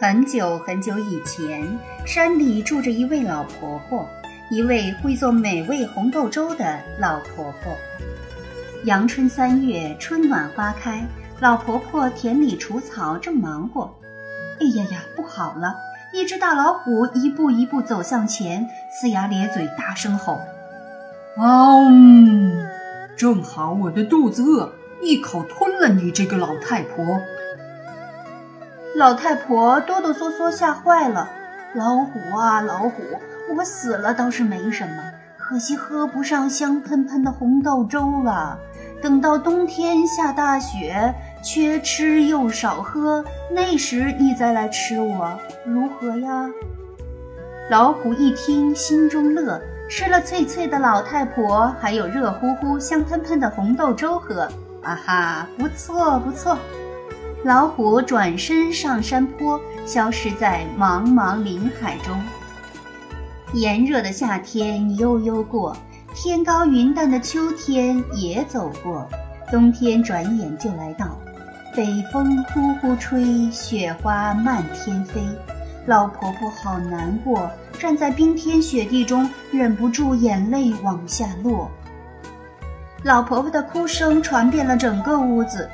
很久很久以前，山里住着一位老婆婆，一位会做美味红豆粥的老婆婆。阳春三月，春暖花开，老婆婆田里除草，正忙活。哎呀呀，不好了！一只大老虎一步一步走向前，呲牙咧嘴，大声吼：“嗷！正好我的肚子饿，一口吞了你这个老太婆！”老太婆哆哆嗦嗦，吓坏了。老虎啊，老虎，我死了倒是没什么，可惜喝不上香喷喷的红豆粥了。等到冬天下大雪，缺吃又少喝，那时你再来吃我，如何呀？老虎一听，心中乐，吃了脆脆的老太婆，还有热乎乎、香喷喷的红豆粥喝。啊哈，不错不错。老虎转身上山坡，消失在茫茫林海中。炎热的夏天悠悠过，天高云淡的秋天也走过，冬天转眼就来到。北风呼呼吹，雪花漫天飞。老婆婆好难过，站在冰天雪地中，忍不住眼泪往下落。老婆婆的哭声传遍了整个屋子。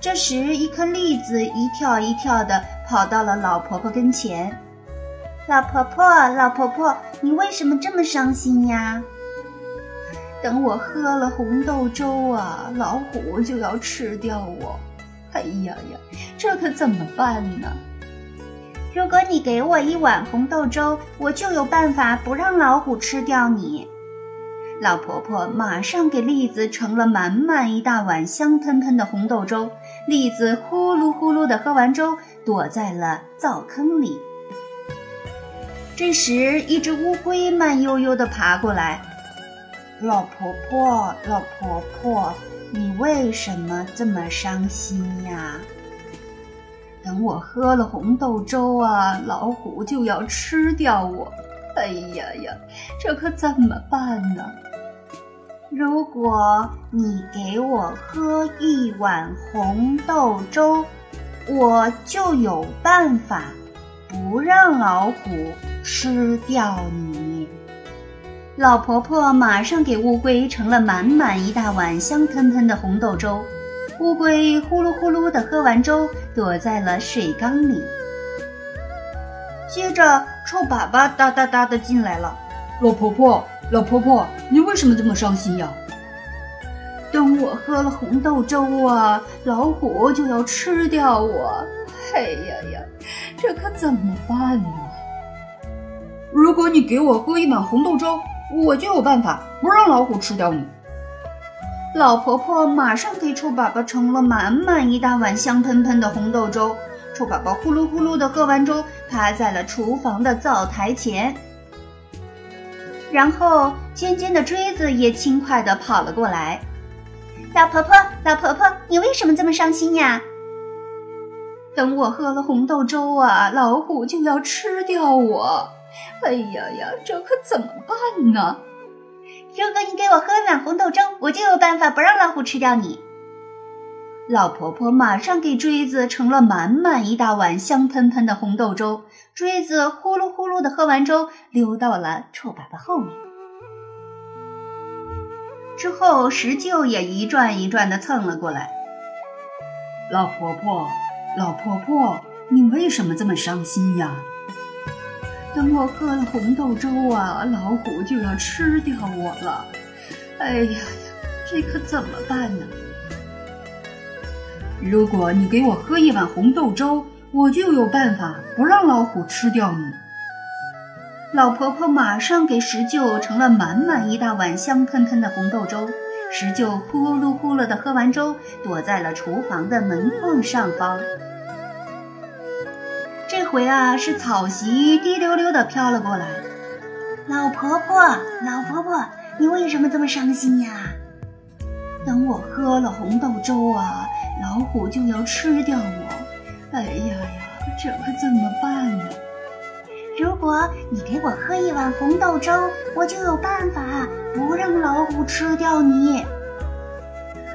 这时，一颗栗子一跳一跳地跑到了老婆婆跟前。老婆婆，老婆婆，你为什么这么伤心呀？等我喝了红豆粥啊，老虎就要吃掉我。哎呀呀，这可怎么办呢？如果你给我一碗红豆粥，我就有办法不让老虎吃掉你。老婆婆马上给栗子盛了满满一大碗香喷喷的红豆粥，栗子呼噜呼噜地喝完粥，躲在了灶坑里。这时，一只乌龟慢悠悠地爬过来：“老婆婆，老婆婆，你为什么这么伤心呀？”“等我喝了红豆粥啊，老虎就要吃掉我。”哎呀呀，这可怎么办呢？如果你给我喝一碗红豆粥，我就有办法不让老虎吃掉你。老婆婆马上给乌龟盛了满满一大碗香喷喷的红豆粥，乌龟呼噜呼噜地喝完粥，躲在了水缸里。接着，臭粑粑哒哒哒的进来了。老婆婆，老婆婆，你为什么这么伤心呀？等我喝了红豆粥啊，老虎就要吃掉我。哎呀呀，这可怎么办呢？如果你给我喝一碗红豆粥，我就有办法不让老虎吃掉你。老婆婆马上给臭粑粑盛了满满一大碗香喷喷的红豆粥。臭宝宝呼噜呼噜的喝完粥，趴在了厨房的灶台前。然后尖尖的锥子也轻快地跑了过来。老婆婆，老婆婆，你为什么这么伤心呀？等我喝了红豆粥啊，老虎就要吃掉我。哎呀呀，这可怎么办呢？如果你给我喝一碗红豆粥，我就有办法不让老虎吃掉你。老婆婆马上给锥子盛了满满一大碗香喷喷的红豆粥，锥子呼噜呼噜的喝完粥，溜到了臭粑粑后面。之后，石臼也一转一转的蹭了过来。老婆婆，老婆婆，你为什么这么伤心呀？等我喝了红豆粥啊，老虎就要吃掉我了。哎呀呀，这可怎么办呢？如果你给我喝一碗红豆粥，我就有办法不让老虎吃掉你。老婆婆马上给石臼盛了满满一大碗香喷喷的红豆粥，石臼呼噜呼噜的喝完粥，躲在了厨房的门框上方。这回啊，是草席滴溜溜的飘了过来。老婆婆，老婆婆，你为什么这么伤心呀？等我喝了红豆粥啊，老虎就要吃掉我。哎呀呀，这可怎么办呢？如果你给我喝一碗红豆粥，我就有办法不让老虎吃掉你。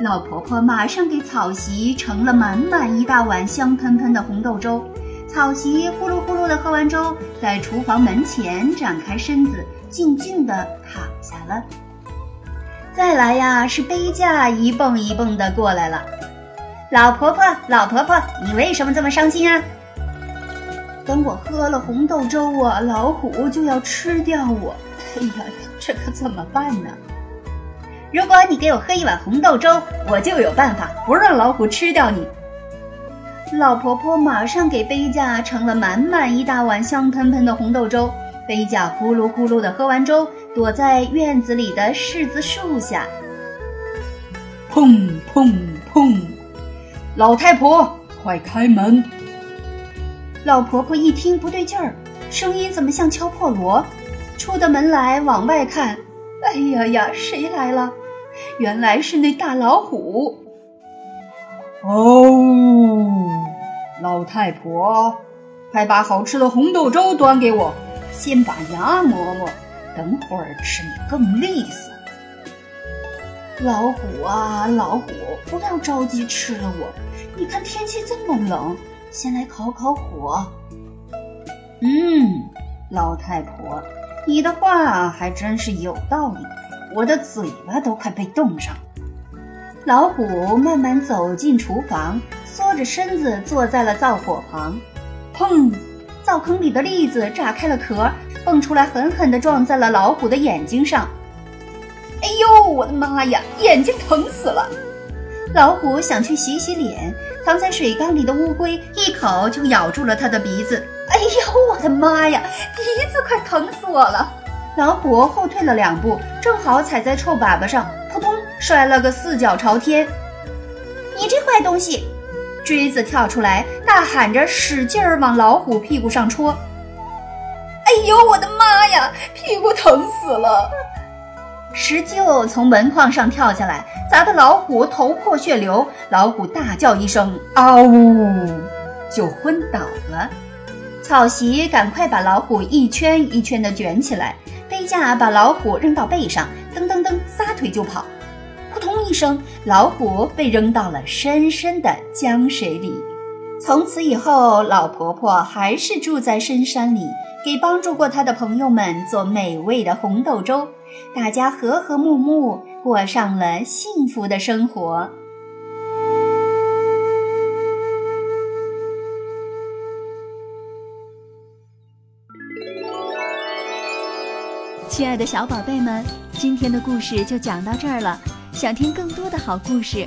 老婆婆马上给草席盛了满满一大碗香喷喷的红豆粥。草席呼噜呼噜地喝完粥，在厨房门前展开身子，静静地躺下了。再来呀，是杯架一蹦一蹦地过来了。老婆婆，老婆婆，你为什么这么伤心啊？等我喝了红豆粥啊，老虎就要吃掉我。哎呀，这可怎么办呢？如果你给我喝一碗红豆粥，我就有办法不让老虎吃掉你。老婆婆马上给杯架盛了满满一大碗香喷喷的红豆粥，杯架咕噜咕噜的喝完粥，躲在院子里的柿子树下。砰砰砰！老太婆，快开门！老婆婆一听不对劲儿，声音怎么像敲破锣？出的门来往外看，哎呀呀，谁来了？原来是那大老虎。哦。老太婆，快把好吃的红豆粥端给我，先把牙磨磨，等会儿吃你更利索。老虎啊，老虎，不要着急吃了我，你看天气这么冷，先来烤烤火。嗯，老太婆，你的话还真是有道理，我的嘴巴都快被冻上。老虎慢慢走进厨房。缩着身子坐在了灶火旁，砰！灶坑里的栗子炸开了壳，蹦出来，狠狠地撞在了老虎的眼睛上。哎呦，我的妈呀，眼睛疼死了！老虎想去洗洗脸，藏在水缸里的乌龟一口就咬住了它的鼻子。哎呦，我的妈呀，鼻子快疼死我了！老虎后退了两步，正好踩在臭粑粑上，扑通，摔了个四脚朝天。你这坏东西！锥子跳出来，大喊着，使劲儿往老虎屁股上戳。哎呦，我的妈呀，屁股疼死了！石臼从门框上跳下来，砸得老虎头破血流。老虎大叫一声“嗷呜”，就昏倒了。草席赶快把老虎一圈一圈地卷起来，背架把老虎扔到背上，噔噔噔，撒腿就跑。扑通一声，老虎被扔到了深深的江水里。从此以后，老婆婆还是住在深山里，给帮助过他的朋友们做美味的红豆粥，大家和和睦睦，过上了幸福的生活。亲爱的小宝贝们，今天的故事就讲到这儿了。想听更多的好故事，